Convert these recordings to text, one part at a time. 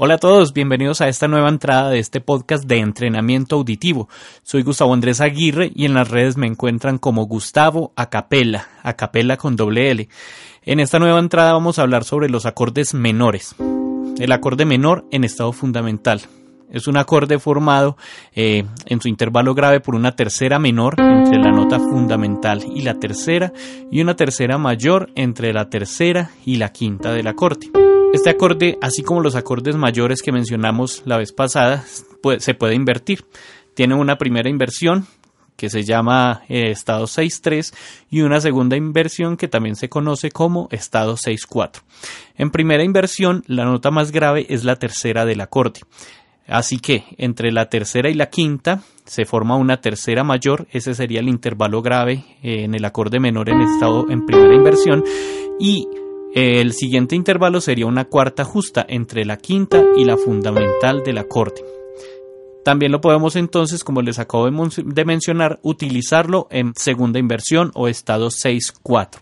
Hola a todos, bienvenidos a esta nueva entrada de este podcast de entrenamiento auditivo. Soy Gustavo Andrés Aguirre y en las redes me encuentran como Gustavo Acapella, Acapella con doble L. En esta nueva entrada vamos a hablar sobre los acordes menores. El acorde menor en estado fundamental. Es un acorde formado eh, en su intervalo grave por una tercera menor entre la nota fundamental y la tercera y una tercera mayor entre la tercera y la quinta del acorde. Este acorde, así como los acordes mayores que mencionamos la vez pasada, se puede invertir. Tiene una primera inversión que se llama eh, estado 6-3 y una segunda inversión que también se conoce como estado 6-4. En primera inversión, la nota más grave es la tercera del acorde. Así que entre la tercera y la quinta se forma una tercera mayor, ese sería el intervalo grave eh, en el acorde menor en estado en primera inversión y el siguiente intervalo sería una cuarta justa entre la quinta y la fundamental del acorde. También lo podemos entonces, como les acabo de, mencionar, utilizarlo en segunda inversión o estado 6-4.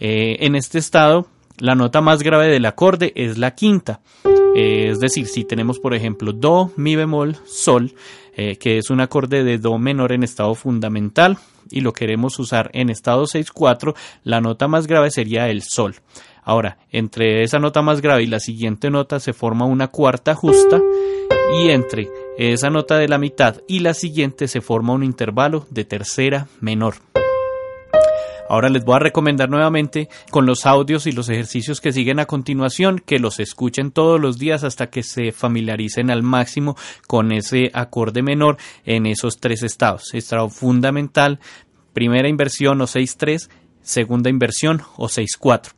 Eh, en este estado, la nota más grave del acorde es la quinta. Eh, es decir, si tenemos por ejemplo Do, Mi bemol, Sol, eh, que es un acorde de Do menor en estado fundamental y lo queremos usar en estado 6-4, la nota más grave sería el Sol. Ahora, entre esa nota más grave y la siguiente nota se forma una cuarta justa y entre esa nota de la mitad y la siguiente se forma un intervalo de tercera menor. Ahora les voy a recomendar nuevamente con los audios y los ejercicios que siguen a continuación que los escuchen todos los días hasta que se familiaricen al máximo con ese acorde menor en esos tres estados. Estado fundamental, primera inversión o 6-3, segunda inversión o 6-4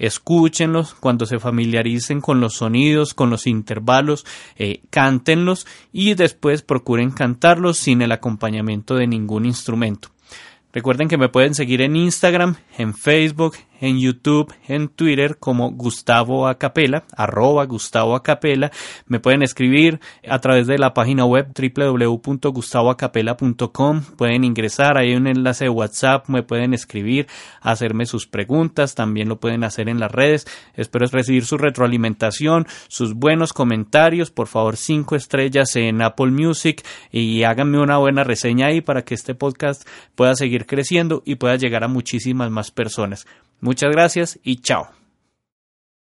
escúchenlos cuando se familiaricen con los sonidos, con los intervalos, eh, cántenlos y después procuren cantarlos sin el acompañamiento de ningún instrumento. Recuerden que me pueden seguir en Instagram, en Facebook, en YouTube, en Twitter como Gustavo Acapela, arroba Gustavo Acapela. Me pueden escribir a través de la página web www.gustavoacapela.com. Pueden ingresar, hay un enlace de WhatsApp, me pueden escribir, hacerme sus preguntas, también lo pueden hacer en las redes. Espero recibir su retroalimentación, sus buenos comentarios, por favor cinco estrellas en Apple Music y háganme una buena reseña ahí para que este podcast pueda seguir creciendo y pueda llegar a muchísimas más personas. Muchas gracias y chao.